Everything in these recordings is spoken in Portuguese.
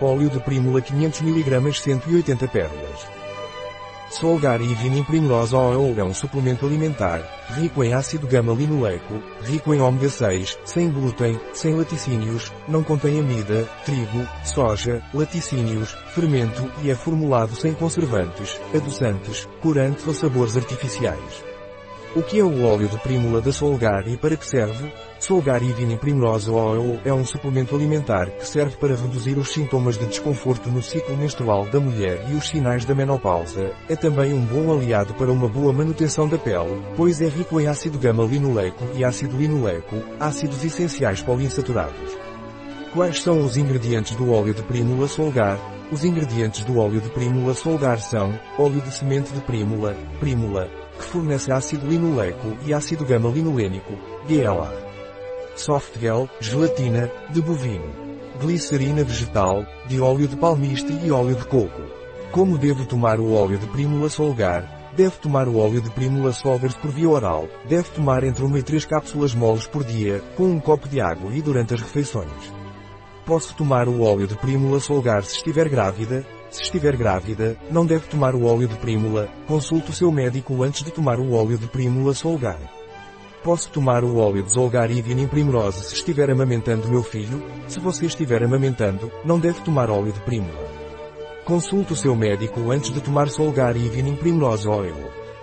óleo de prímula 500 mg 180 pérolas. Solgar e Vinin Primrose Oil é um suplemento alimentar, rico em ácido gama-linoleico, rico em ômega 6, sem glúten, sem laticínios, não contém amida, trigo, soja, laticínios, fermento e é formulado sem conservantes, adoçantes, corantes ou sabores artificiais. O que é o óleo de prímula da Solgar e para que serve? Solgar Evening Primrose Oil é um suplemento alimentar que serve para reduzir os sintomas de desconforto no ciclo menstrual da mulher e os sinais da menopausa. É também um bom aliado para uma boa manutenção da pele, pois é rico em ácido gama-linoleico e ácido linoleico, ácidos essenciais poliinsaturados. Quais são os ingredientes do óleo de prímula Solgar? Os ingredientes do óleo de prímula Solgar são óleo de semente de prímula, prímula, que fornece ácido linoleico e ácido gama-linolênico, GLA. Softgel, gelatina, de bovino. Glicerina vegetal, de óleo de palmiste e óleo de coco. Como devo tomar o óleo de prímula solgar? Deve tomar o óleo de prímula solvers por via oral. Deve tomar entre uma e três cápsulas moles por dia, com um copo de água e durante as refeições. Posso tomar o óleo de prímula solgar se estiver grávida, se estiver grávida, não deve tomar o óleo de prímula, consulte o seu médico antes de tomar o óleo de prímula Solgar. Posso tomar o óleo de Zolgar Evening Primrose se estiver amamentando meu filho? Se você estiver amamentando, não deve tomar óleo de prímula. Consulte o seu médico antes de tomar Solgar Evening Primrose Oil.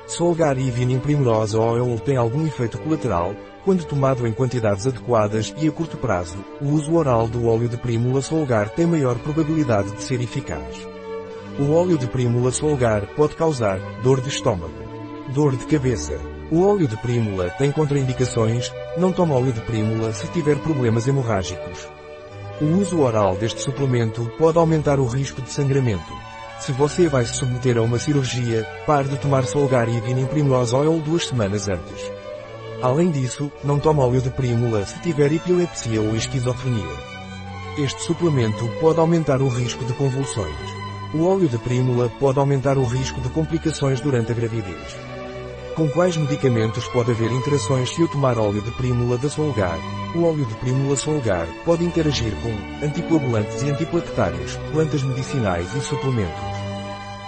Solgar Evening Primrose Oil tem algum efeito colateral, quando tomado em quantidades adequadas e a curto prazo, o uso oral do óleo de prímula Solgar tem maior probabilidade de ser eficaz. O óleo de prímula solgar pode causar dor de estômago, dor de cabeça. O óleo de prímula tem contraindicações, não tome óleo de prímula se tiver problemas hemorrágicos. O uso oral deste suplemento pode aumentar o risco de sangramento. Se você vai se submeter a uma cirurgia, pare de tomar Solgar e Vinin Primrose Oil duas semanas antes. Além disso, não tome óleo de prímula se tiver epilepsia ou esquizofrenia. Este suplemento pode aumentar o risco de convulsões. O óleo de prímula pode aumentar o risco de complicações durante a gravidez. Com quais medicamentos pode haver interações se eu tomar óleo de prímula da Solgar? O óleo de prímula Solgar pode interagir com anticoagulantes e antiplaquetários, plantas medicinais e suplementos.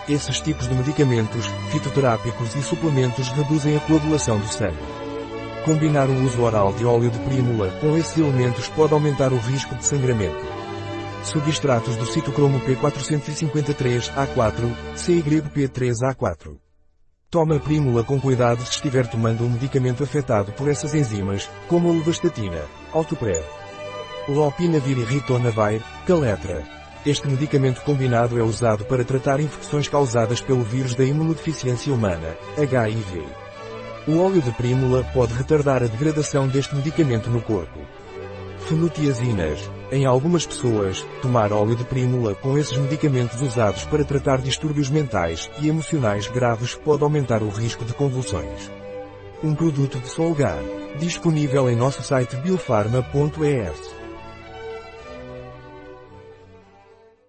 Esses tipos de medicamentos, fitoterápicos e suplementos reduzem a coagulação do sangue. Combinar o uso oral de óleo de prímula com esses elementos pode aumentar o risco de sangramento. Substratos do citocromo P453A4, CYP3A4. Toma prímula com cuidado se estiver tomando um medicamento afetado por essas enzimas, como a levastatina, Altoprev. Lopinavir e ritonavir, Caletra. Este medicamento combinado é usado para tratar infecções causadas pelo vírus da imunodeficiência humana, HIV. O óleo de prímula pode retardar a degradação deste medicamento no corpo. Fenotiazinas. Em algumas pessoas, tomar óleo de prímula com esses medicamentos usados para tratar distúrbios mentais e emocionais graves pode aumentar o risco de convulsões. Um produto de Solgar. Disponível em nosso site biofarma.es.